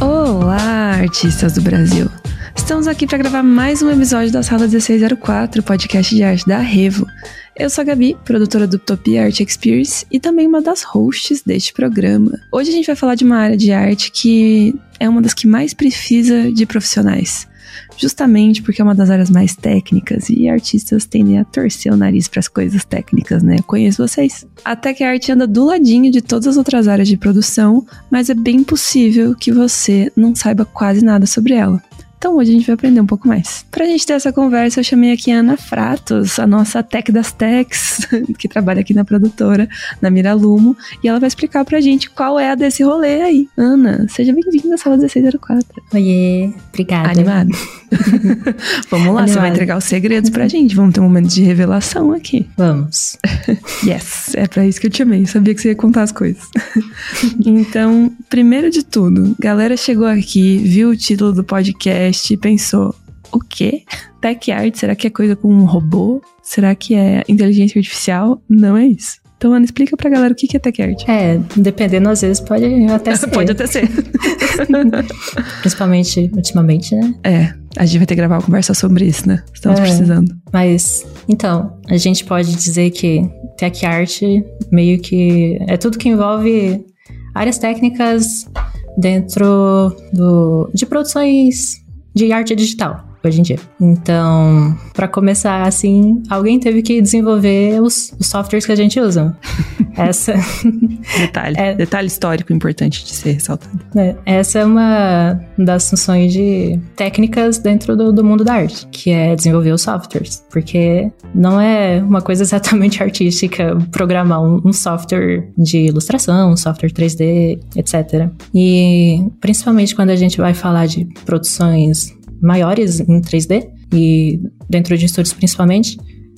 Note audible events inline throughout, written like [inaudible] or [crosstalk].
Olá, artistas do Brasil! Estamos aqui para gravar mais um episódio da Sala 1604, podcast de arte da Revo. Eu sou a Gabi, produtora do Utopia Art Experience e também uma das hosts deste programa. Hoje a gente vai falar de uma área de arte que é uma das que mais precisa de profissionais. Justamente porque é uma das áreas mais técnicas e artistas tendem a torcer o nariz para as coisas técnicas, né? conheço vocês. Até que a arte anda do ladinho de todas as outras áreas de produção, mas é bem possível que você não saiba quase nada sobre ela. Então hoje a gente vai aprender um pouco mais. Pra gente ter essa conversa, eu chamei aqui a Ana Fratos, a nossa tech das techs, [laughs] que trabalha aqui na produtora, na Miralumo, e ela vai explicar pra gente qual é a desse rolê aí. Ana, seja bem-vinda à sala 1604. Oiê, obrigada. Animado? [laughs] Vamos lá, Animado. você vai entregar os segredos pra gente. Vamos ter um momento de revelação aqui. Vamos. [laughs] yes, é pra isso que eu te amei. Sabia que você ia contar as coisas. então, primeiro de tudo, galera chegou aqui, viu o título do podcast podcast e pensou: o quê? Tech art? Será que é coisa com um robô? Será que é inteligência artificial? Não é isso. Então, Ana, explica pra galera o que é tech art. É, dependendo, às vezes pode até [laughs] ser. pode até ser. [laughs] Principalmente ultimamente, né? É, a gente vai ter que gravar uma conversa sobre isso, né? Estamos é, precisando. Mas, então, a gente pode dizer que tech art meio que é tudo que envolve áreas técnicas dentro do, de produções de arte digital hoje em dia. Então, para começar assim, alguém teve que desenvolver os, os softwares que a gente usa. [laughs] Essa [laughs] detalhe, é, detalhe histórico importante de ser ressaltado. É, essa é uma das funções de técnicas dentro do, do mundo da arte, que é desenvolver os softwares, porque não é uma coisa exatamente [laughs] artística programar um, um software de ilustração, um software 3D, etc. E principalmente quando a gente vai falar de produções maiores em 3D e dentro de estúdios principalmente.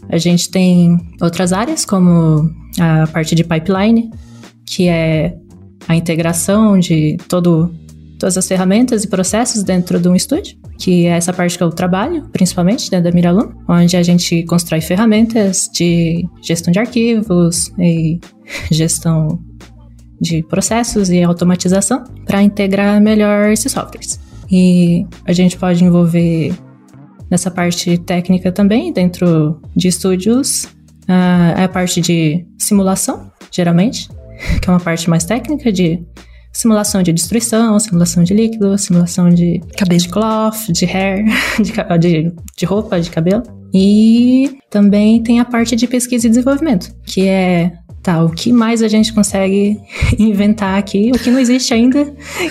A gente tem outras áreas, como a parte de pipeline, que é a integração de todo, todas as ferramentas e processos dentro de um estúdio, que é essa parte que eu trabalho, principalmente dentro da Miralum, onde a gente constrói ferramentas de gestão de arquivos e gestão de processos e automatização para integrar melhor esses softwares. E a gente pode envolver nessa parte técnica também, dentro de estúdios, a, a parte de simulação, geralmente, [laughs] que é uma parte mais técnica de simulação de destruição, simulação de líquido, simulação de cabelo, de cloth, de hair, [laughs] de, de, de roupa, de cabelo. E também tem a parte de pesquisa e desenvolvimento, que é tá, o que mais a gente consegue [laughs] inventar aqui, o que não existe ainda,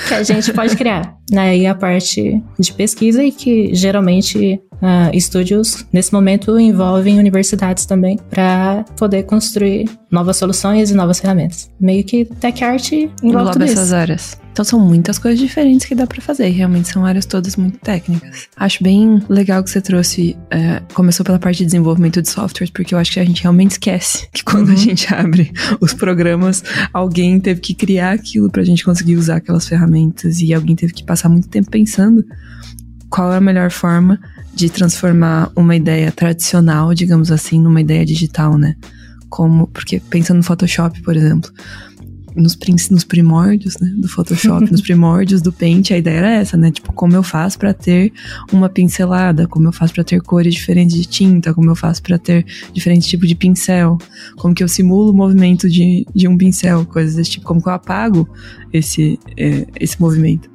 que a gente pode criar. Né? E a parte de pesquisa e que geralmente uh, estúdios, nesse momento, envolvem universidades também para poder construir novas soluções e novas ferramentas. Meio que tech art envolve, envolve tudo essas isso. áreas. Então são muitas coisas diferentes que dá para fazer. Realmente são áreas todas muito técnicas. Acho bem legal que você trouxe. É, começou pela parte de desenvolvimento de softwares, porque eu acho que a gente realmente esquece que quando uhum. a gente [laughs] abre os programas, alguém teve que criar aquilo pra gente conseguir usar aquelas ferramentas e alguém teve que passar muito tempo pensando qual é a melhor forma de transformar uma ideia tradicional, digamos assim, numa ideia digital, né? Como, porque pensando no Photoshop, por exemplo, nos, nos primórdios, né, do Photoshop, nos [laughs] primórdios do Paint, a ideia era essa, né? Tipo, como eu faço para ter uma pincelada, como eu faço para ter cores diferentes de tinta, como eu faço para ter diferentes tipos de pincel, como que eu simulo o movimento de, de um pincel, coisas desse tipo, como que eu apago esse, é, esse movimento.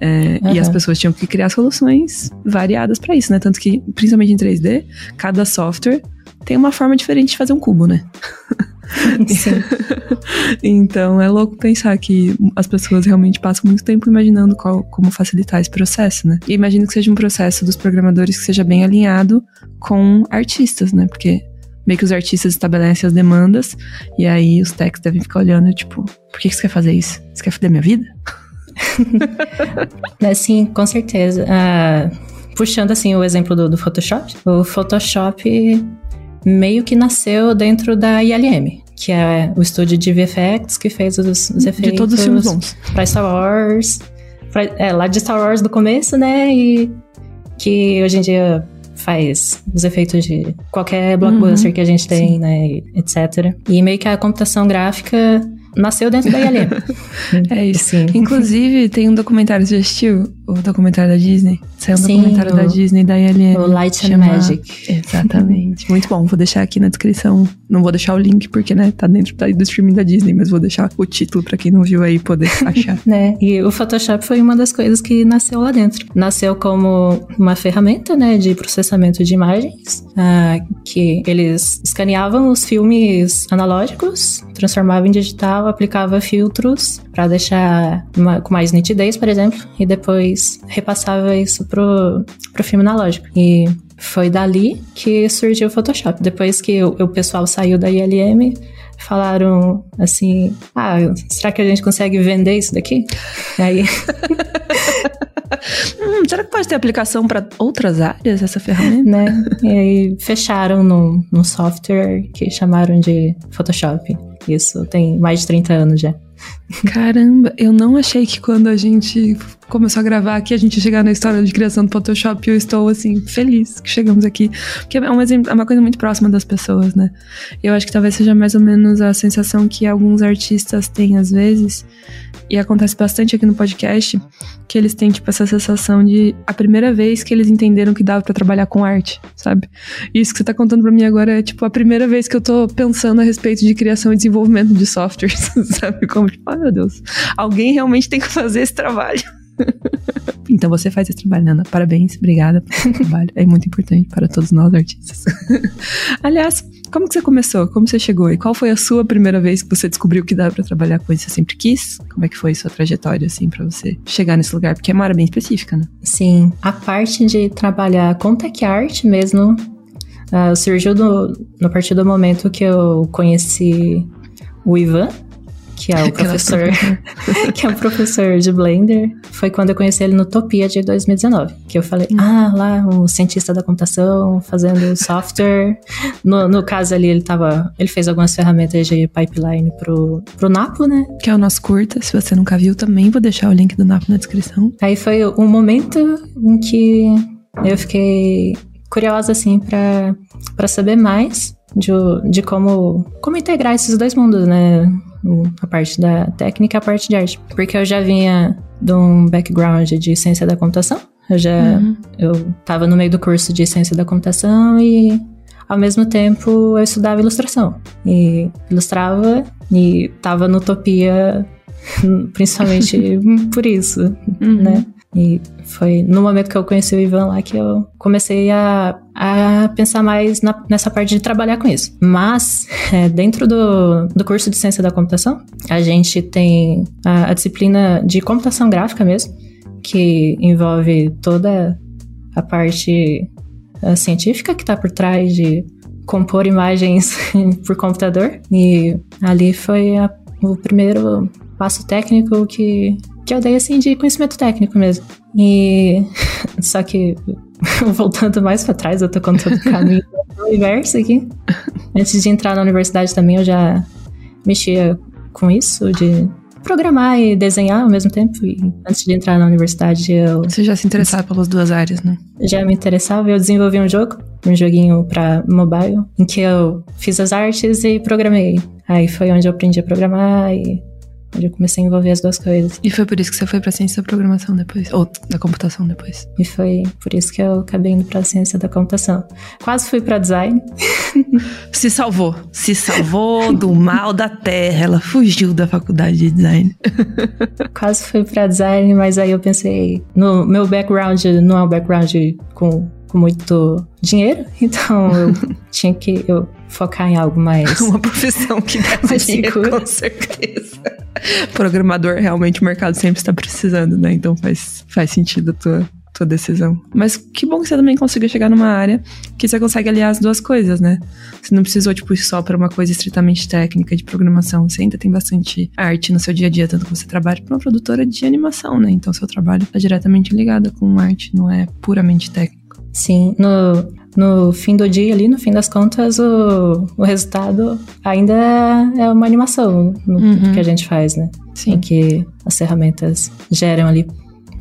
É, uhum. E as pessoas tinham que criar soluções variadas para isso, né? Tanto que, principalmente em 3D, cada software tem uma forma diferente de fazer um cubo, né? [laughs] [laughs] então é louco pensar que as pessoas realmente passam muito tempo imaginando qual, como facilitar esse processo, né? E imagino que seja um processo dos programadores que seja bem alinhado com artistas, né? Porque meio que os artistas estabelecem as demandas e aí os techs devem ficar olhando, tipo, por que, você quer fazer isso? Você quer foder minha vida? [laughs] Sim, com certeza. Uh, puxando assim o exemplo do, do Photoshop, o Photoshop meio que nasceu dentro da ILM, que é o estúdio de VFX que fez os, os efeitos. De todos os filmes bons. Pra Star Wars. Pra, é, lá de Star Wars do começo, né? E que hoje em dia faz os efeitos de qualquer blockbuster uhum, que a gente tem, sim. né, etc. E meio que a computação gráfica nasceu dentro da ILM. [laughs] é isso. Sim. Inclusive, tem um documentário, você assistiu? O documentário da Disney? Saiu um Sim, documentário o, da Disney da ILM. O Light chama... and Magic. Exatamente. Muito bom. Vou deixar aqui na descrição. Não vou deixar o link, porque, né, tá dentro do streaming da Disney, mas vou deixar o título pra quem não viu aí poder [laughs] achar. né? E o Photoshop foi uma das coisas que nasceu lá dentro. Nasceu como uma ferramenta, né, de processamento de imagens, uh, que eles escaneavam os filmes analógicos, transformavam em digital, aplicava filtros para deixar uma, com mais nitidez, por exemplo, e depois repassava isso pro, pro filme analógico. E foi dali que surgiu o Photoshop. Depois que o, o pessoal saiu da ILM, falaram assim: Ah, será que a gente consegue vender isso daqui? Aí. [laughs] hum, será que pode ter aplicação para outras áreas essa ferramenta? Né? E aí fecharam num, num software que chamaram de Photoshop. Isso tem mais de 30 anos já. Caramba, eu não achei que quando a gente começou a gravar aqui, a gente ia chegar na história de criação do Photoshop. Eu estou, assim, feliz que chegamos aqui. Porque é uma, é uma coisa muito próxima das pessoas, né? Eu acho que talvez seja mais ou menos a sensação que alguns artistas têm às vezes, e acontece bastante aqui no podcast, que eles têm, tipo, essa sensação de a primeira vez que eles entenderam que dava para trabalhar com arte, sabe? E isso que você tá contando para mim agora é, tipo, a primeira vez que eu tô pensando a respeito de criação e desenvolvimento de softwares, [laughs] sabe? Como, tipo, ai meu Deus, alguém realmente tem que fazer esse trabalho. [laughs] então você faz esse trabalho, Nana. Parabéns, obrigada pelo trabalho. É muito importante para todos nós artistas. [laughs] Aliás, como que você começou? Como você chegou? E qual foi a sua primeira vez que você descobriu que dava para trabalhar com isso? Você sempre quis? Como é que foi a sua trajetória, assim, para você chegar nesse lugar? Porque é uma área bem específica, né? Sim. A parte de trabalhar com tech art mesmo uh, surgiu do, no partir do momento que eu conheci o Ivan, que é o professor, [laughs] que é o professor de Blender. Foi quando eu conheci ele no Topia de 2019, que eu falei, ah, lá, um cientista da computação fazendo software. no, no caso ali, ele tava, ele fez algumas ferramentas de pipeline pro, pro Napo, né? Que é o nosso curta, se você nunca viu também, vou deixar o link do Napo na descrição. Aí foi um momento em que eu fiquei curiosa, assim, para saber mais de, de como, como integrar esses dois mundos, né? A parte da técnica e a parte de arte. Porque eu já vinha de um background de ciência da computação. Eu já uhum. eu tava no meio do curso de ciência da computação e ao mesmo tempo eu estudava ilustração. E ilustrava e tava no Utopia [laughs] principalmente [laughs] por isso, uhum. né? E foi no momento que eu conheci o Ivan lá que eu comecei a, a pensar mais na, nessa parte de trabalhar com isso. Mas, [laughs] é, dentro do, do curso de Ciência da Computação, a gente tem a, a disciplina de computação gráfica mesmo, que envolve toda a parte a científica que está por trás de compor imagens [laughs] por computador. E ali foi a, o primeiro passo técnico que que eu dei assim de conhecimento técnico mesmo. E [laughs] só que [laughs] voltando mais para trás, eu tô contando o caminho [laughs] do universo aqui. Antes de entrar na universidade também eu já mexia com isso de programar e desenhar ao mesmo tempo. E antes de entrar na universidade, eu. Você já se interessava pelas duas áreas, né? Já me interessava. Eu desenvolvi um jogo, um joguinho para mobile, em que eu fiz as artes e programei. Aí foi onde eu aprendi a programar e onde eu comecei a envolver as duas coisas. E foi por isso que você foi pra ciência da programação depois? Ou da computação depois? E foi por isso que eu acabei indo pra ciência da computação. Quase fui pra design. [laughs] Se salvou. Se salvou do mal da terra. Ela fugiu da faculdade de design. [laughs] Quase fui pra design, mas aí eu pensei, no meu background não é um background com com muito dinheiro, [laughs] então eu [laughs] tinha que eu focar em algo mais. Uma profissão que dá [laughs] mais dinheiro, segura. com certeza. Programador, realmente o mercado sempre está precisando, né? Então faz, faz sentido a tua, tua decisão. Mas que bom que você também conseguiu chegar numa área que você consegue aliar as duas coisas, né? Você não precisou, tipo, ir só para uma coisa estritamente técnica de programação. Você ainda tem bastante arte no seu dia a dia, tanto que você trabalha para uma produtora de animação, né? Então seu trabalho está diretamente ligado com arte, não é puramente técnico. Sim, no, no fim do dia ali, no fim das contas, o, o resultado ainda é uma animação no uhum. que a gente faz, né? Sim. Em que as ferramentas geram ali.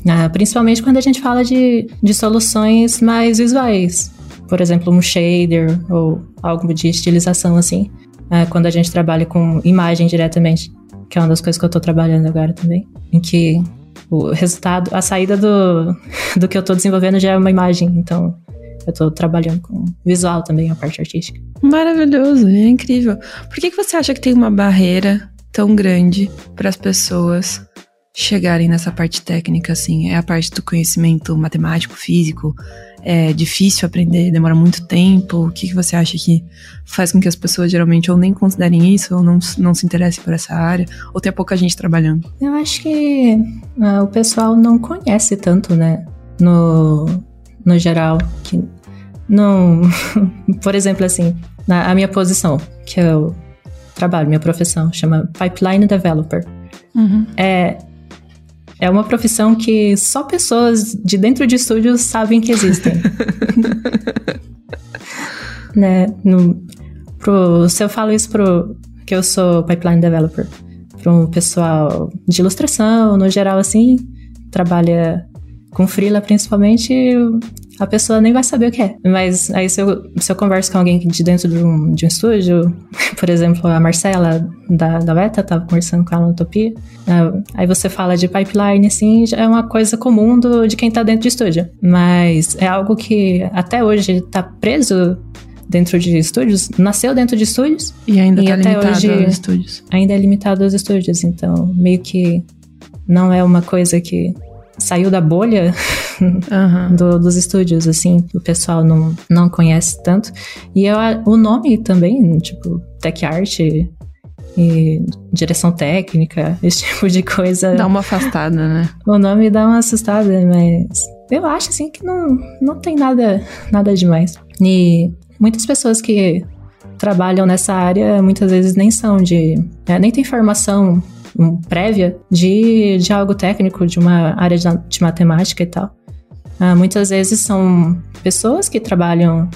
Ah, principalmente quando a gente fala de, de soluções mais visuais. por exemplo, um shader ou algo de estilização assim, é, quando a gente trabalha com imagem diretamente, que é uma das coisas que eu tô trabalhando agora também, em que o resultado, a saída do, do que eu tô desenvolvendo já é uma imagem, então eu tô trabalhando com visual também, a parte artística. Maravilhoso, é incrível. Por que, que você acha que tem uma barreira tão grande para as pessoas chegarem nessa parte técnica, assim? É a parte do conhecimento matemático, físico? É difícil aprender, demora muito tempo? O que, que você acha que faz com que as pessoas geralmente ou nem considerem isso, ou não, não se interessem por essa área, ou tem pouca gente trabalhando? Eu acho que uh, o pessoal não conhece tanto, né? No, no geral, que não. [laughs] por exemplo, assim, na, a minha posição, que eu trabalho, minha profissão, chama Pipeline Developer. Uhum. É, é uma profissão que só pessoas de dentro de estúdios sabem que existem. [laughs] né? No, pro, se eu falo isso pro. que eu sou pipeline developer, para um pessoal de ilustração, no geral, assim, trabalha com freela principalmente, a pessoa nem vai saber o que é. Mas aí se eu, se eu converso com alguém de dentro de um, de um estúdio, [laughs] por exemplo, a Marcela da, da Beta, tava conversando com ela no Utopia, uh, aí você fala de pipeline, assim, é uma coisa comum do, de quem tá dentro de estúdio. Mas é algo que até hoje tá preso dentro de estúdios, nasceu dentro de estúdios. E ainda e tá até limitado hoje, aos estúdios. Ainda é limitado aos estúdios, então meio que não é uma coisa que saiu da bolha [laughs] uhum. do, dos estúdios, assim, o pessoal não, não conhece tanto. E eu, o nome também, tipo, Tech Art e direção técnica, [laughs] esse tipo de coisa. Dá uma afastada, né? O nome dá uma assustada, mas eu acho assim que não, não tem nada, nada demais. E muitas pessoas que trabalham nessa área muitas vezes nem são de. É, nem tem formação prévia de, de algo técnico, de uma área de, de matemática e tal. Uh, muitas vezes são pessoas que trabalham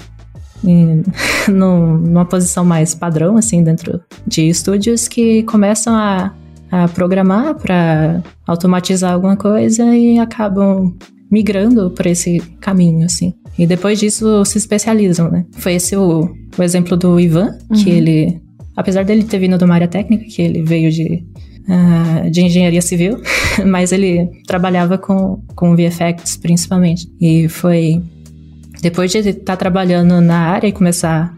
em, [laughs] numa posição mais padrão, assim, dentro de estúdios, que começam a, a programar para automatizar alguma coisa e acabam migrando por esse caminho, assim. E depois disso se especializam, né? Foi esse o, o exemplo do Ivan, uhum. que ele, apesar dele ter vindo de uma área técnica, que ele veio de uh, de engenharia civil, [laughs] mas ele trabalhava com, com VFX principalmente. E foi depois de estar tá trabalhando na área e começar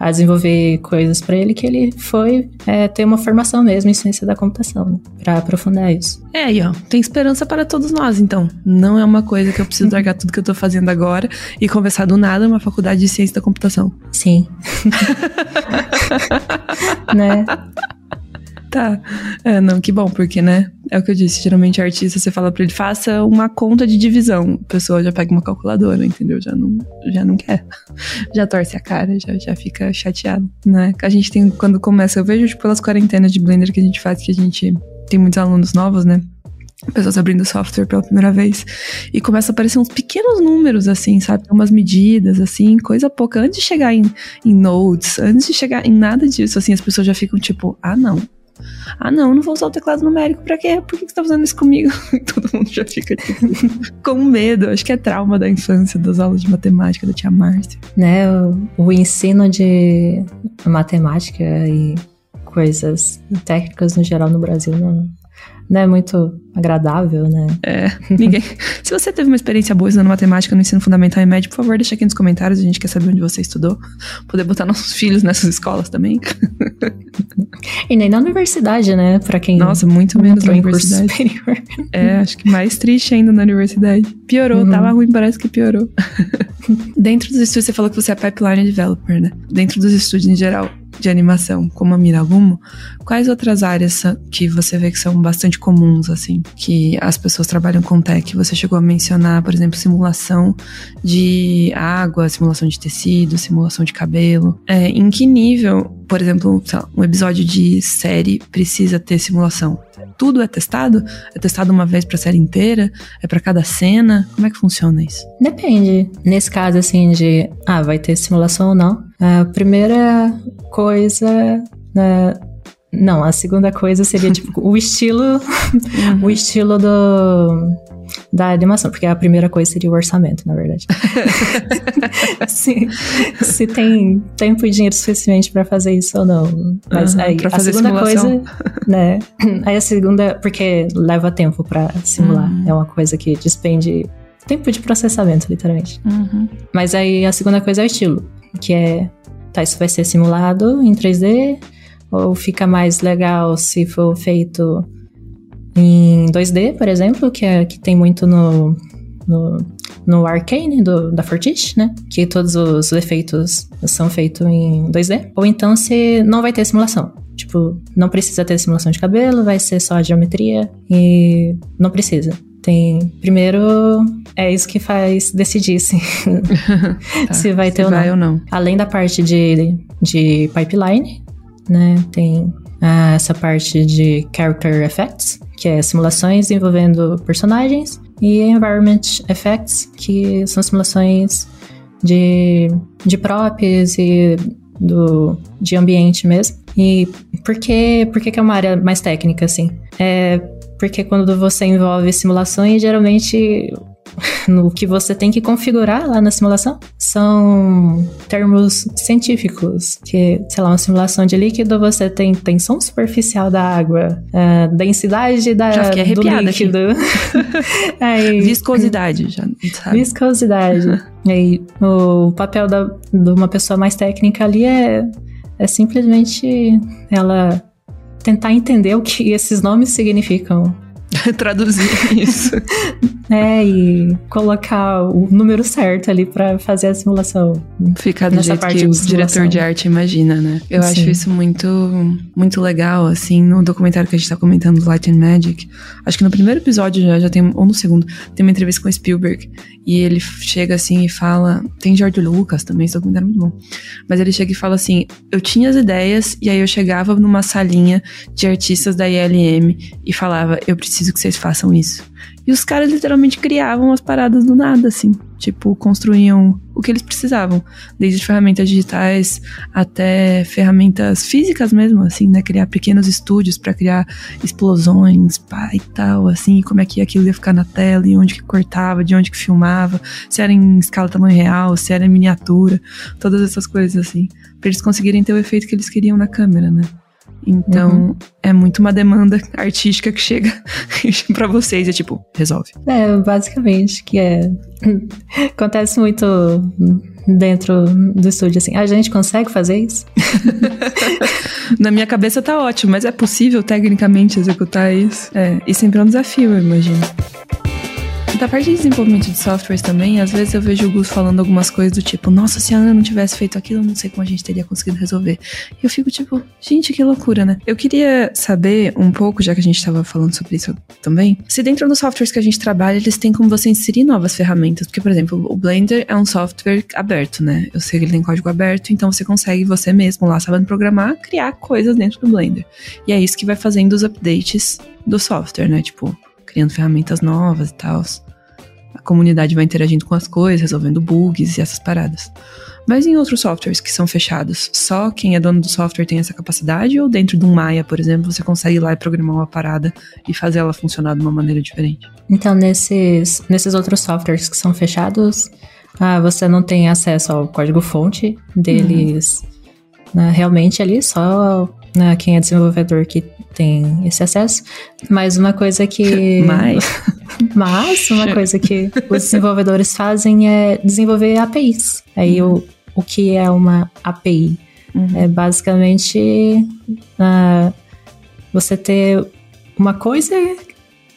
a desenvolver coisas para ele que ele foi é, ter uma formação mesmo em ciência da computação, né, para aprofundar isso. É, aí, ó, tem esperança para todos nós, então. Não é uma coisa que eu preciso largar tudo que eu tô fazendo agora e conversar do nada uma faculdade de ciência da computação. Sim. [laughs] né? Tá. É, não, que bom, porque, né? É o que eu disse. Geralmente, artista, você fala pra ele, faça uma conta de divisão. A pessoa já pega uma calculadora, entendeu? Já não, já não quer. [laughs] Já torce a cara, já, já fica chateado, né? A gente tem, quando começa, eu vejo, tipo, pelas quarentenas de Blender que a gente faz, que a gente tem muitos alunos novos, né? pessoas abrindo software pela primeira vez e começa a aparecer uns pequenos números assim, sabe? Umas medidas assim, coisa pouca. Antes de chegar em, em notes, antes de chegar em nada disso, assim, as pessoas já ficam tipo, ah, não, ah, não, não vou usar o teclado numérico pra quê? Por que você tá fazendo isso comigo? [laughs] Todo mundo já fica com medo. Acho que é trauma da infância, das aulas de matemática da tia Márcia. Né, o, o ensino de matemática e coisas técnicas no geral no Brasil não, não é muito agradável, né? É, ninguém. [laughs] Se você teve uma experiência boa estudando matemática no ensino fundamental e médio, por favor, deixa aqui nos comentários, a gente quer saber onde você estudou. Poder botar nossos [laughs] filhos nessas escolas também. E nem na universidade, né? Pra quem. Nossa, muito menos na universidade. Superior. [laughs] É, acho que mais triste ainda na universidade. Piorou, uhum. tava ruim, parece que piorou. Dentro dos estudos, você falou que você é pipeline developer, né? Dentro dos estudos em geral, de animação, como a Miragumo, quais outras áreas que você vê que são bastante comuns, assim, que as pessoas trabalham com tech? Você chegou a mencionar, por exemplo, simulação de água, simulação de tecido, simulação de cabelo. É, em que nível, por exemplo, um episódio de série precisa ter simulação? Tudo é testado? É testado uma vez para a série inteira? É para cada cena? Como é que funciona isso? Depende. Nesse caso, assim, de ah, vai ter simulação ou não. A primeira coisa. Né, não, a segunda coisa seria tipo [laughs] o estilo. Uhum. o estilo do da animação, porque a primeira coisa seria o orçamento, na verdade. [laughs] se, se tem tempo e dinheiro suficiente para fazer isso ou não. Mas uhum, aí a segunda simulação. coisa, [laughs] né? Aí a segunda, porque leva tempo para simular. Uhum. É uma coisa que despende tempo de processamento, literalmente. Uhum. Mas aí a segunda coisa é o estilo, que é, tá, isso vai ser simulado em 3D, ou fica mais legal se for feito em 2D, por exemplo, que, é, que tem muito no, no, no Arcane do, da Fortiche, né? Que todos os efeitos são feitos em 2D. Ou então se não vai ter simulação. Tipo, não precisa ter simulação de cabelo, vai ser só a geometria e não precisa. Tem. Primeiro, é isso que faz decidir se, [laughs] tá, se vai ter se ou, vai não. ou não. Além da parte de, de pipeline, né? Tem ah, essa parte de character effects, que é simulações envolvendo personagens, e environment effects, que são simulações de, de props e do, de ambiente mesmo. E por que, por que, que é uma área mais técnica, assim? É porque quando você envolve simulações, geralmente no que você tem que configurar lá na simulação são termos científicos, que, sei lá, uma simulação de líquido, você tem tensão superficial da água, densidade da, já fiquei do líquido. [laughs] Aí, viscosidade, já sabe. Viscosidade. [laughs] Aí, o papel da, de uma pessoa mais técnica ali é, é simplesmente ela tentar entender o que esses nomes significam. [laughs] Traduzir isso. [laughs] É, e colocar o número certo ali para fazer a simulação. Ficar do jeito que o diretor de arte imagina, né? Eu Sim. acho isso muito, muito legal, assim, no documentário que a gente tá comentando, Light and Magic. Acho que no primeiro episódio já, já tem, ou no segundo, tem uma entrevista com Spielberg. E ele chega assim e fala. Tem George Lucas também, esse documentário é muito bom. Mas ele chega e fala assim: eu tinha as ideias, e aí eu chegava numa salinha de artistas da ILM e falava, eu preciso que vocês façam isso. E os caras literalmente criavam as paradas do nada, assim. Tipo, construíam o que eles precisavam. Desde ferramentas digitais até ferramentas físicas mesmo, assim, né? Criar pequenos estúdios para criar explosões, pá, e tal, assim. Como é que aquilo ia ficar na tela, e onde que cortava, de onde que filmava. Se era em escala tamanho real, se era em miniatura. Todas essas coisas, assim. Pra eles conseguirem ter o efeito que eles queriam na câmera, né? Então, uhum. é muito uma demanda artística que chega [laughs] para vocês. É tipo, resolve. É, basicamente, que é. [laughs] Acontece muito dentro do estúdio, assim. A gente consegue fazer isso? [laughs] Na minha cabeça tá ótimo, mas é possível tecnicamente executar isso? É, e sempre é um desafio, eu imagino. Da parte de desenvolvimento de softwares também, às vezes eu vejo o Gus falando algumas coisas do tipo, nossa, se a Ana não tivesse feito aquilo, eu não sei como a gente teria conseguido resolver. E eu fico tipo, gente, que loucura, né? Eu queria saber um pouco, já que a gente estava falando sobre isso também, se dentro dos softwares que a gente trabalha, eles têm como você inserir novas ferramentas. Porque, por exemplo, o Blender é um software aberto, né? Eu sei que ele tem código aberto, então você consegue você mesmo lá, sabendo programar, criar coisas dentro do Blender. E é isso que vai fazendo os updates do software, né? Tipo, criando ferramentas novas e tal a comunidade vai interagindo com as coisas, resolvendo bugs e essas paradas. Mas em outros softwares que são fechados, só quem é dono do software tem essa capacidade? Ou dentro de um Maya, por exemplo, você consegue ir lá e programar uma parada e fazer ela funcionar de uma maneira diferente? Então, nesses, nesses outros softwares que são fechados, ah, você não tem acesso ao código-fonte deles uhum. né, realmente ali, só né, quem é desenvolvedor que tem esse acesso. Mas uma coisa que. [laughs] Mas. [laughs] Mas uma coisa que os desenvolvedores fazem é desenvolver APIs. Aí uhum. o, o que é uma API? Uhum. É basicamente uh, você ter uma coisa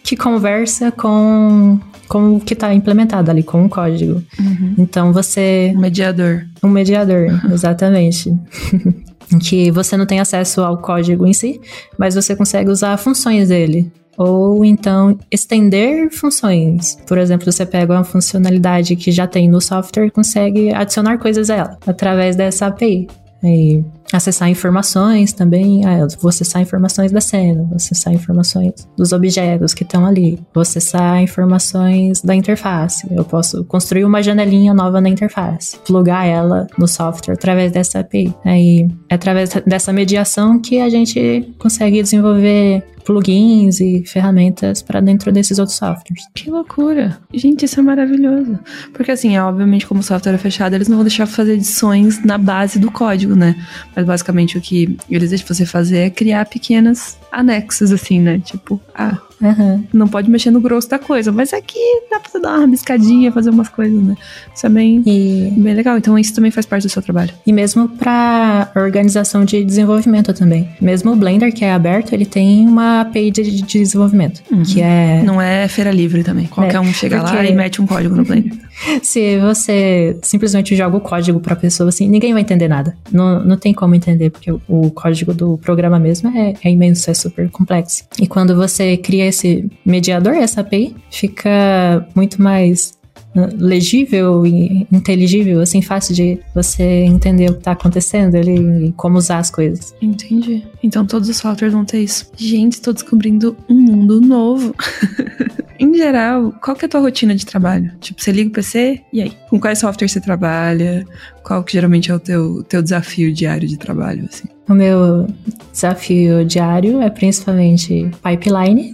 que conversa com, com o que está implementado ali, com o código. Uhum. Então você. Um mediador. Um mediador, exatamente. [laughs] que você não tem acesso ao código em si, mas você consegue usar funções dele. Ou então estender funções. Por exemplo, você pega uma funcionalidade que já tem no software e consegue adicionar coisas a ela através dessa API. E acessar informações também. Ah, vou acessar informações da cena, vou acessar informações dos objetos que estão ali, vou acessar informações da interface. Eu posso construir uma janelinha nova na interface, plugar ela no software através dessa API. Aí é através dessa mediação que a gente consegue desenvolver plugins e ferramentas para dentro desses outros softwares. Que loucura! Gente, isso é maravilhoso. Porque assim, é, obviamente, como o software é fechado, eles não vão deixar fazer edições na base do código, né? Mas basicamente o que eles deixam você fazer é criar pequenas anexos, assim, né? Tipo, ah, Uhum. não pode mexer no grosso da coisa, mas aqui dá pra você dar uma biscadinha, fazer umas coisas, né? Isso é bem, E, bem legal. Então isso também faz parte do seu trabalho. e mesmo para organização de desenvolvimento também. Mesmo o Blender, que é aberto, ele tem uma API de, de desenvolvimento, que é Não é feira livre também. Qualquer É, um chega lá porque- e mete um código no Blender. [laughs] Se você simplesmente joga o código pra pessoa assim, ninguém vai entender nada. Não, não tem como entender, porque o, o código do programa mesmo é, é imenso, é super complexo. E quando você cria esse mediador, essa API, fica muito mais legível e inteligível, assim, fácil de você entender o que tá acontecendo ali e como usar as coisas. Entendi. Então todos os softwares vão ter isso. Gente, tô descobrindo um mundo novo. [laughs] em geral, qual que é a tua rotina de trabalho? Tipo, você liga o PC e aí? Com quais softwares você trabalha? Qual que geralmente é o teu, teu desafio diário de trabalho, assim? O meu desafio diário é principalmente pipeline,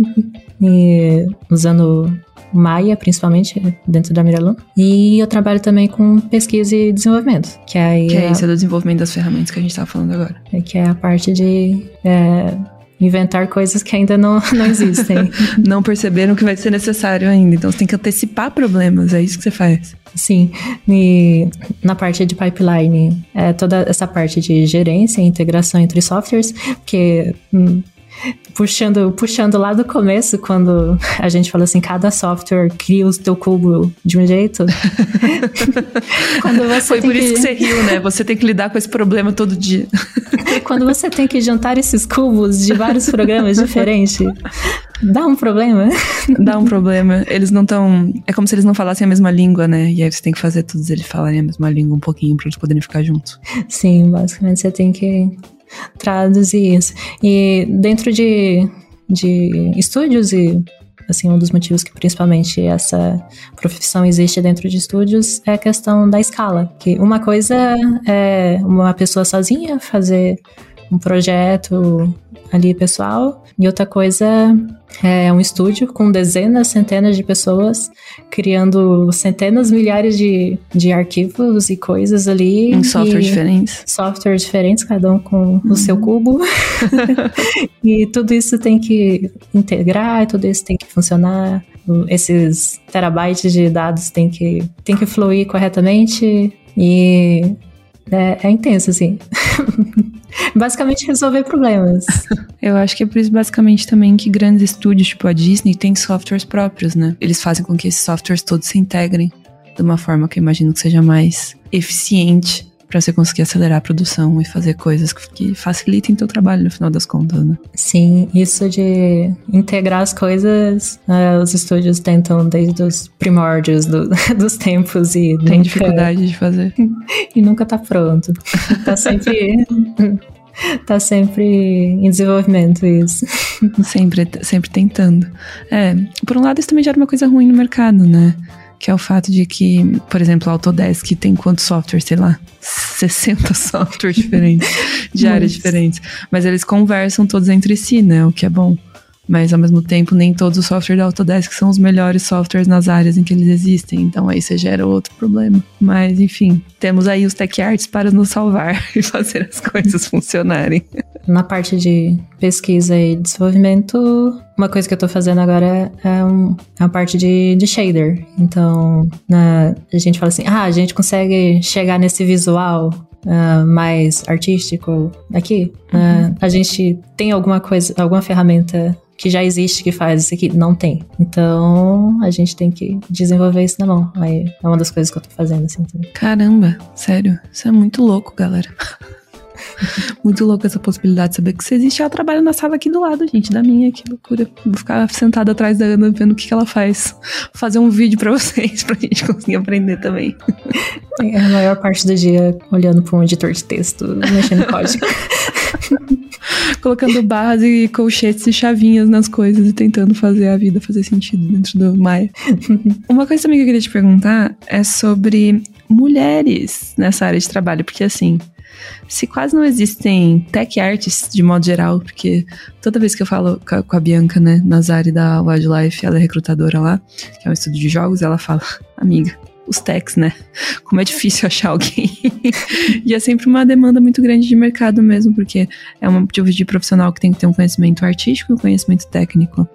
[laughs] e usando Maya, principalmente, dentro da Miralum. E eu trabalho também com pesquisa e desenvolvimento, que aí Que é é, isso, é do desenvolvimento das ferramentas que a gente tava falando agora. que é a parte de é, inventar coisas que ainda não, não existem. [laughs] Não perceberam que vai ser necessário ainda. Então você tem que antecipar problemas, é isso que você faz. Sim, e na parte de pipeline, é toda essa parte de gerência e integração entre softwares, porque hum, puxando, puxando lá do começo, quando a gente fala assim, cada software cria o teu cubo de um jeito. [laughs] quando você Foi por isso que você riu, né? Você tem que lidar com esse problema todo dia. [laughs] Quando você tem que juntar esses cubos de vários programas diferentes, dá um problema. Dá um problema. Eles não estão. É como se eles não falassem a mesma língua, né? E aí você tem que fazer todos eles falarem a mesma língua um pouquinho pra eles poderem ficar juntos. Sim, basicamente você tem que traduzir isso. E dentro de, de estúdios e assim um dos motivos que principalmente essa profissão existe dentro de estúdios é a questão da escala, que uma coisa é uma pessoa sozinha fazer um projeto ali pessoal e outra coisa é um estúdio com dezenas, centenas de pessoas criando centenas, milhares de, de arquivos e coisas ali Em softwares e- diferentes. softwares diferentes, cada um com o seu cubo. [laughs] [laughs] e tudo isso tem que integrar, tudo isso tem que funcionar. Esses terabytes de dados tem que, tem que fluir corretamente. E é, é intenso, assim. [laughs] Basicamente resolver problemas. [laughs] Eu acho que é por isso, basicamente, também que grandes estúdios, tipo a Disney, têm softwares próprios, né? Eles fazem com que esses softwares todos se integrem de uma forma que eu imagino que seja mais eficiente pra você conseguir acelerar a produção e fazer coisas que- facilitem teu trabalho no final das contas, né? Sim, isso de integrar as coisas, eh, os estúdios tentam desde os primórdios do- [laughs] dos tempos e Tem nunca- dificuldade de fazer. [laughs] e nunca tá pronto. tá sempre. [laughs] tá sempre em desenvolvimento isso. Sempre, sempre tentando. É, por um lado, isso também gera uma coisa ruim no mercado, né? Que é o fato de que, por exemplo, a Autodesk tem quantos softwares, sei lá, 60 [laughs] softwares diferentes, de áreas diferentes. Mas eles conversam todos entre si, né? O que é bom. Mas ao mesmo tempo, nem todos os softwares da Autodesk são os melhores softwares nas áreas em que eles existem. Então aí você gera outro problema. Mas enfim, temos aí os tech arts para nos salvar [laughs] e fazer as coisas funcionarem. Na parte de pesquisa e desenvolvimento, uma coisa que eu tô fazendo agora é, um, é a parte de, de shader. Então, na- a gente fala assim: ah, a gente consegue chegar nesse visual. ah, mais artístico aqui. Ah, a gente tem alguma coisa, alguma ferramenta que já existe que faz isso aqui? Não tem. Então a gente tem que desenvolver isso na mão. Aí é uma das coisas que eu tô fazendo, assim, também. Caramba, sério. Isso é muito louco, galera. [laughs] [laughs] muito louco essa possibilidade de saber que isso existe. Ela trabalha na sala aqui do lado, gente, da minha, que loucura. Vou ficar sentada atrás da Ana vendo o que, que ela faz. Fazer um vídeo pra vocês, [laughs] pra gente conseguir aprender também. É a maior parte do dia olhando para um editor de texto, mexendo código. [laughs] Colocando barras e colchetes e chavinhas nas coisas e tentando fazer a vida fazer sentido dentro do Maya. Uma coisa também que eu queria te perguntar é sobre mulheres nessa área de trabalho, porque assim. Se quase não existem tech artists de modo geral, porque toda vez que eu falo com a Bianca, né, Nazari da Wildlife, ela é recrutadora lá, que é um estudo de jogos, ela fala, [laughs] amiga, os techs, né? Como é difícil [laughs] achar alguém. [laughs] e é sempre uma demanda muito grande de mercado mesmo, porque é um tipo de profissional que tem que ter um conhecimento artístico e um conhecimento técnico,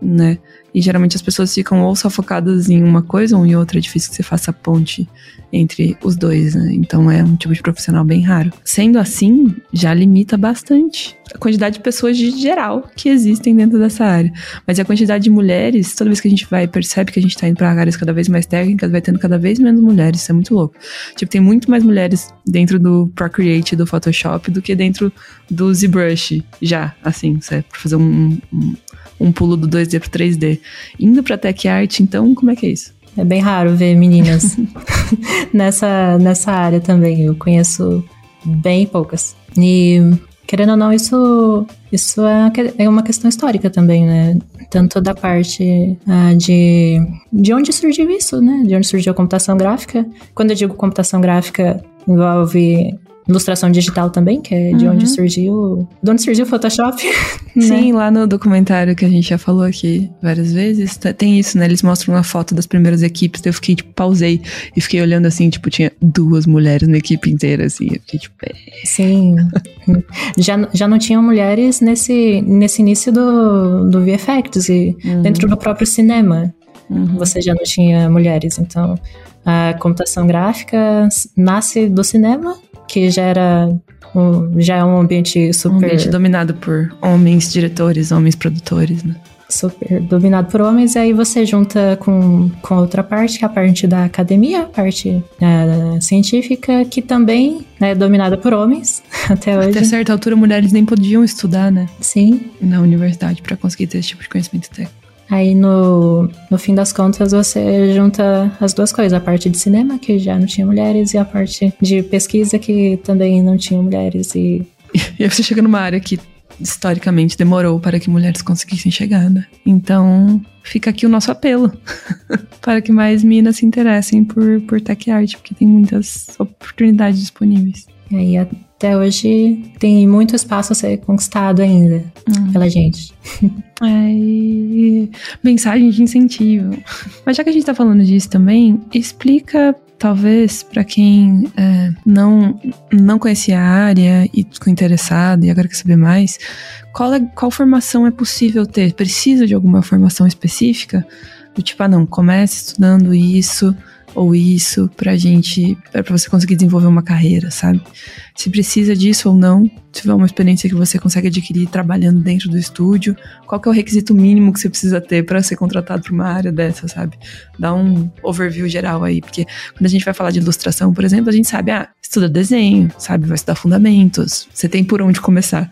né? E geralmente as pessoas ficam ou só focadas em uma coisa ou em outra. É difícil que você faça a ponte entre os dois, né? Então é um tipo de profissional bem raro. Sendo assim, já limita bastante a quantidade de pessoas de geral que existem dentro dessa área. Mas a quantidade de mulheres, toda vez que a gente vai, percebe que a gente tá indo pra áreas cada vez mais técnicas, vai tendo cada vez menos mulheres. Isso é muito louco. Tipo, tem muito mais mulheres dentro do Procreate do Photoshop do que dentro do ZBrush já, assim, certo? Pra fazer um, um um pulo do 2D pro 3D. Indo pra Tech Art, então, como é que é isso? É bem raro ver meninas [laughs] nessa, nessa área também. Eu conheço bem poucas. E, querendo ou não, isso, isso é, é uma questão histórica também, né? Tanto da parte uh, de, de onde surgiu isso, né? De onde surgiu a computação gráfica. Quando eu digo computação gráfica, envolve ilustração digital também, que é de uhum. onde surgiu. De onde surgiu o Photoshop. Sim, [laughs] né? lá no documentário que a gente já falou aqui várias vezes, tem isso, né? Eles mostram uma foto das primeiras equipes, eu fiquei, tipo, pausei e fiquei olhando assim, tipo, tinha duas mulheres na equipe inteira, assim. Eu fiquei, tipo, é. Sim. [laughs] já, já não tinham mulheres nesse, nesse início do, do VFX e uhum. dentro do próprio cinema. Uhum. Você já não tinha mulheres, então a computação gráfica nasce do cinema que já era um, já é um ambiente super. Um ambiente dominado por homens diretores, homens produtores, né? Super dominado por homens, e aí você junta com, com outra parte, que é a parte da academia, a parte é, científica, que também é dominada por homens [laughs] até hoje. Até certa altura, mulheres nem podiam estudar, né? Sim. Na universidade para conseguir ter esse tipo de conhecimento técnico. Aí no, no fim das contas você junta as duas coisas, a parte de cinema, que já não tinha mulheres, e a parte de pesquisa, que também não tinha mulheres. E, [laughs] e aí você chega numa área que historicamente demorou para que mulheres conseguissem chegar, né? Então fica aqui o nosso apelo [laughs] para que mais minas se interessem por, por tech art, porque tem muitas oportunidades disponíveis. E aí até hoje tem muito espaço a ser conquistado ainda uhum. pela gente. [laughs] É, mensagem de incentivo. Mas já que a gente tá falando disso também, explica talvez para quem é, não não conhecia a área e ficou interessado e agora quer saber mais, qual, é, qual formação é possível ter? Precisa de alguma formação específica? Do tipo, ah não, comece estudando isso, ou isso pra gente, para você conseguir desenvolver uma carreira, sabe? Se precisa disso ou não, se tiver uma experiência que você consegue adquirir trabalhando dentro do estúdio, qual que é o requisito mínimo que você precisa ter para ser contratado para uma área dessa, sabe? Dá um overview geral aí, porque quando a gente vai falar de ilustração, por exemplo, a gente sabe, ah, estuda desenho, sabe, vai estudar fundamentos, você tem por onde começar.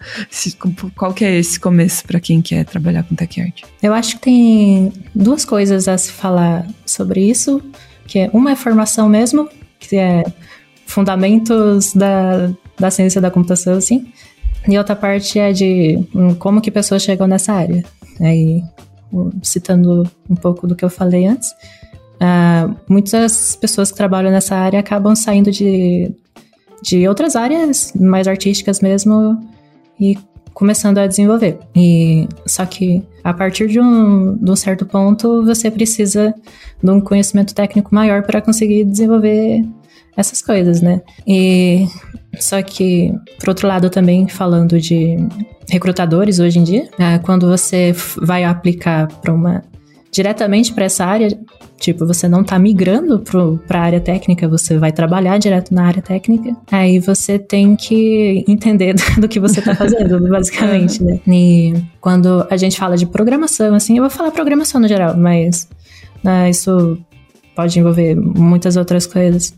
Qual que é esse começo para quem quer trabalhar com tech art? Eu acho que tem duas coisas a se falar sobre isso que é uma é formação mesmo, que é fundamentos da, da ciência da computação, assim, e outra parte é de um, como que pessoas chegam nessa área. Aí, citando um pouco do que eu falei antes, uh, muitas pessoas que trabalham nessa área acabam saindo de, de outras áreas mais artísticas mesmo e começando a desenvolver. E só que a partir de um, de um certo ponto você precisa de um conhecimento técnico maior para conseguir desenvolver essas coisas, né? E só que, por outro lado, também falando de recrutadores hoje em dia, é, quando você vai aplicar para uma diretamente para essa área, tipo, você não está migrando para a área técnica, você vai trabalhar direto na área técnica, aí você tem que entender do, [laughs] do que você está fazendo, [laughs] basicamente, né? E quando a gente fala de programação, assim, eu vou falar programação no geral, mas né, isso pode envolver muitas outras coisas.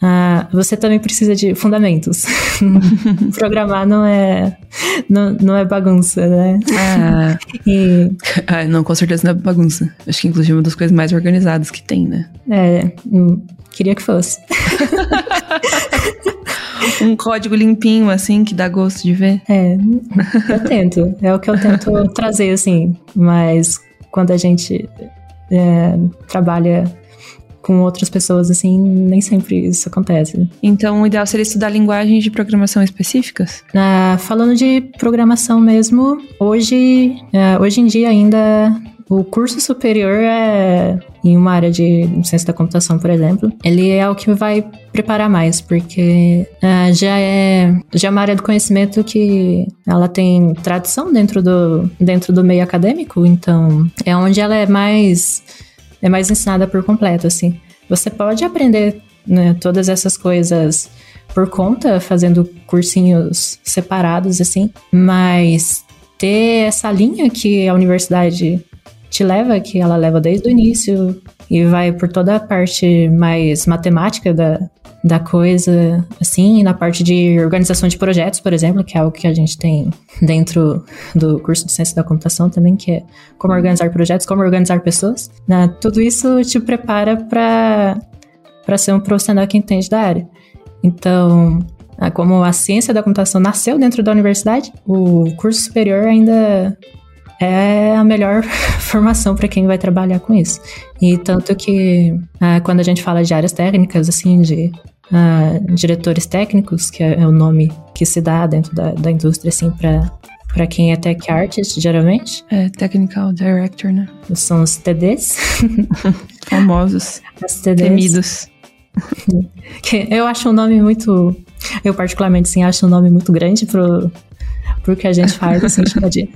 Ah, você também precisa de fundamentos. [laughs] Programar não é não, não é bagunça, né? Ah. [laughs] e... ah, não, com certeza não é bagunça. Acho que inclusive é uma das coisas mais organizadas que tem, né? É, hum, queria que fosse. [laughs] um código limpinho, assim, que dá gosto de ver. É, eu tento. É o que eu tento trazer, assim. Mas quando a gente é, trabalha com outras pessoas, assim, nem sempre isso acontece. Então, o ideal seria estudar linguagens de programação específicas? Ah, falando de programação mesmo, hoje, ah, hoje em dia ainda o curso superior é em uma área de ciência da computação, por exemplo, ele é o que vai preparar mais, porque uh, já é já é uma área do conhecimento que ela tem tradição dentro do dentro do meio acadêmico, então é onde ela é mais é mais ensinada por completo, assim. Você pode aprender né, todas essas coisas por conta, fazendo cursinhos separados, assim, mas ter essa linha que a universidade te leva, que ela leva desde o início e vai por toda a parte mais matemática da, da coisa, assim, na parte de organização de projetos, por exemplo, que é algo que a gente tem dentro do curso de Ciência da Computação também, que é como organizar projetos, como organizar pessoas. Né? Tudo isso te prepara para ser um profissional que entende da área. Então, como a ciência da computação nasceu dentro da universidade, o curso superior ainda é a melhor [laughs] formação para quem vai trabalhar com isso. E tanto que ah, quando a gente fala de áreas técnicas, assim, de uh, diretores técnicos, que é, é, o nome que se dá dentro da, da indústria, assim, para para quem é tech artist, geralmente. É, technical director, né? São os TDs. [laughs] Famosos. As TDs. Temidos. [laughs] eu acho um nome muito... Eu particularmente, sim, acho um nome muito grande pro, pro que a gente faz, assim, de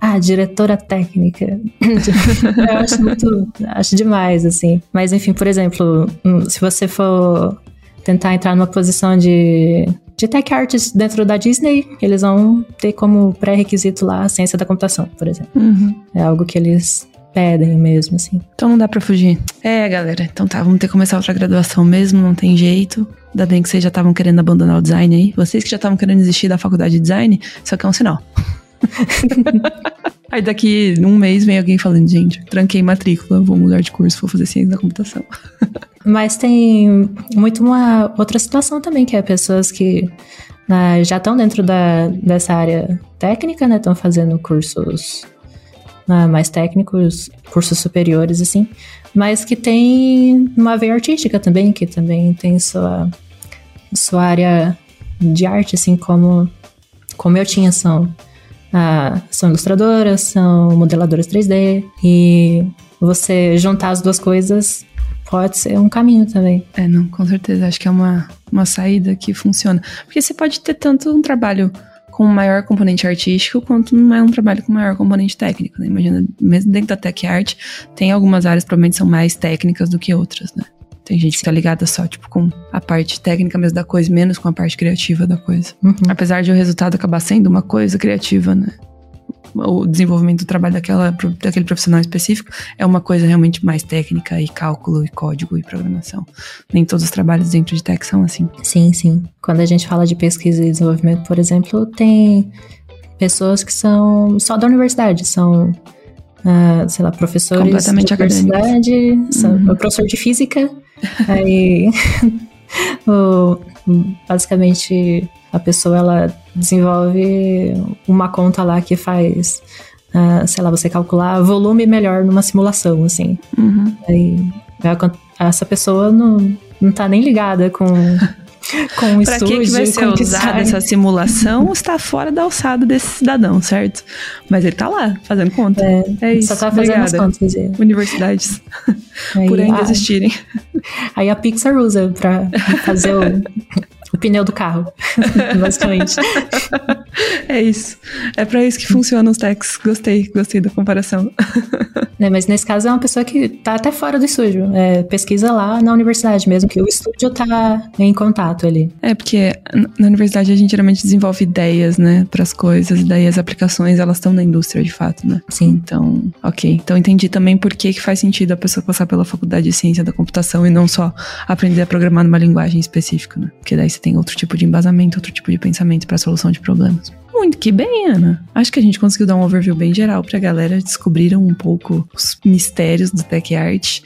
ah, diretora técnica. [laughs] eu acho muito. Acho demais, assim. Mas, enfim, por exemplo, hum, se você for tentar entrar numa posição de, de tech artist dentro da Disney, eles vão ter como pré-requisito lá a ciência da computação, por exemplo. Uhum. É algo que eles pedem mesmo, assim. Então não dá pra fugir. É, galera. Então tá, vamos ter que começar outra graduação mesmo, não tem jeito. Ainda bem que vocês já estavam querendo abandonar o design aí. Vocês que já estavam querendo desistir da faculdade de design, isso aqui é um sinal. [laughs] Aí daqui um mês vem alguém falando, gente, tranquei matrícula, vou mudar de curso, vou fazer ciência da computação. [laughs] Mas tem muito uma outra situação também, que é pessoas que né, já estão dentro da, dessa área técnica, né? Estão fazendo cursos né, mais técnicos, cursos superiores, assim, mas que tem uma veia artística também, que também tem sua, sua área de arte, assim, como, como eu tinha, são ah, são ilustradoras, são modeladoras 3D e você juntar as duas coisas pode ser um caminho também. É, não, com certeza. Acho que é uma, uma saída que funciona. Porque você pode ter tanto um trabalho com maior componente artístico quanto não é um trabalho com maior componente técnico, né? Imagina, mesmo dentro da tech art, tem algumas áreas provavelmente são mais técnicas do que outras, né? Tem gente que tá ligada só, tipo, com a parte técnica mesmo da coisa, menos com a parte criativa da coisa. Uhum. Apesar de o resultado acabar sendo uma coisa criativa, né? O desenvolvimento do trabalho daquela, daquele profissional específico é uma coisa realmente mais técnica e cálculo e código e programação. Nem todos os trabalhos dentro de tech são assim. Sim, sim. Quando a gente fala de pesquisa e desenvolvimento, por exemplo, tem pessoas que são só da universidade, são Uh, sei lá, professores Completamente de universidade, uhum. professor de física, [laughs] Aí, [laughs] o, basicamente, a pessoa ela desenvolve uma conta lá que faz, uh, sei lá, você calcular volume melhor numa simulação, assim. Uhum. Aí, essa pessoa não, não tá nem ligada com [laughs] [laughs] com o pra estúdio. Pra que, vai ser usada essa simulação está fora da alçada desse cidadão, certo? Mas ele tá lá, fazendo conta. É, é isso. Só tá fazendo as contas. É. Universidades. [laughs] Aí, por ainda existirem. [laughs] Aí a Pixar usa pra fazer o, o pneu do carro, basicamente. [laughs] É isso. É para isso que funcionam os techs. Gostei, gostei da comparação. [laughs] É, mas nesse caso é uma pessoa que tá até fora do estúdio. É, pesquisa lá na universidade mesmo, que o estúdio tá em contato ali. É, porque na universidade a gente geralmente desenvolve ideias, né, para as coisas, e daí as aplicações elas estão na indústria de fato, né? Sim. Então, ok. Então entendi também por que, que faz sentido a pessoa passar pela faculdade de ciência da computação e não só aprender a programar numa linguagem específica, né? Porque daí você tem outro tipo de embasamento, outro tipo de pensamento para solução de problemas. Muito que bem, Ana. Acho que a gente conseguiu dar um overview bem geral pra galera. Descobriram um pouco os mistérios do Tech Art.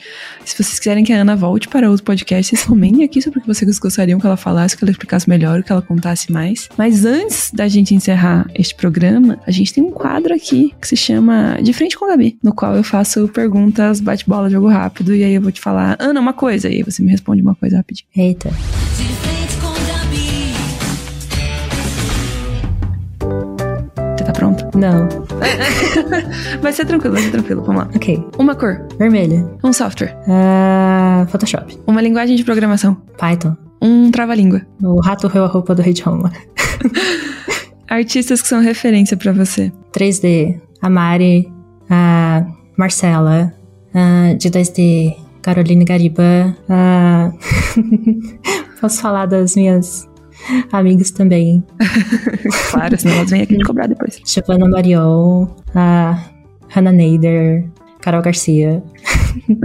Se vocês quiserem que a Ana volte para outro podcast, vocês comentem aqui sobre o que vocês gostariam que ela falasse, que ela explicasse melhor, que ela contasse mais. Mas antes da gente encerrar este programa, a gente tem um quadro aqui que se chama De Frente com a Gabi, no qual eu faço perguntas, bate-bola, jogo rápido, e aí eu vou te falar, Ana, uma coisa, e aí você me responde uma coisa rapidinho. Eita. Você pronto? Não. [laughs] vai ser tranquilo, vai ser tranquilo, vamos lá. Ok. Uma cor, Vermelho. um software, Ah, Photoshop. uma linguagem de programação, Python. um trava-língua. O rato roeu a roupa do rei de Roma. [laughs] Artistas que são referência pra você. 3D. A Mari. A Marcela. A de 2D. Caroline Gariba. A... [laughs] Posso falar das minhas amigas também. [laughs] Claro, senão elas vêm aqui me cobrar depois. Giovanna Mariol. A Hannah Nader. Carol Garcia.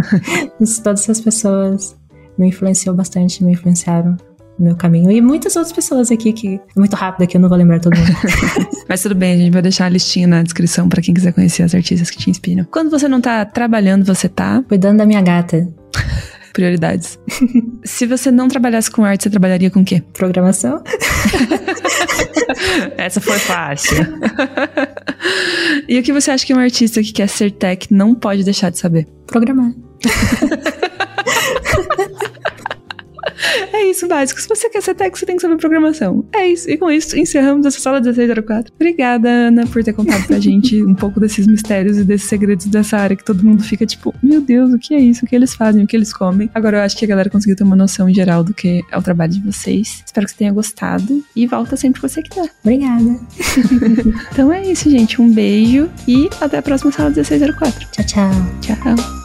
[laughs] Todas essas pessoas me influenciou bastante, me influenciaram no meu caminho. E muitas outras pessoas aqui que é muito rápido aqui, eu não vou lembrar todo mundo. [laughs] Mas tudo bem, a gente vai deixar a listinha na descrição pra quem quiser conhecer as artistas que te inspiram. Quando você não tá trabalhando, você tá Cuidando da minha gata. Prioridades. [laughs] Se você não trabalhasse com arte, você trabalharia com o quê? Programação. [laughs] Essa foi fácil. [laughs] e o que você acha que um artista que quer ser tech não pode deixar de saber? Programar. É isso, básico. Se você quer ser tech, você tem que saber programação. É isso. E com isso, encerramos essa sala 1604. Obrigada, Ana, por ter contado pra gente [laughs] um pouco desses mistérios e desses segredos dessa área que todo mundo fica tipo, meu Deus, o que é isso? O que eles fazem? O que eles comem? Agora eu acho que a galera conseguiu ter uma noção geral do que é o trabalho de vocês. Espero que você tenha gostado e volta sempre que você quiser. Obrigada. [laughs] Então é isso, gente. Um beijo e até a próxima sala 1604. Tchau, tchau. Tchau.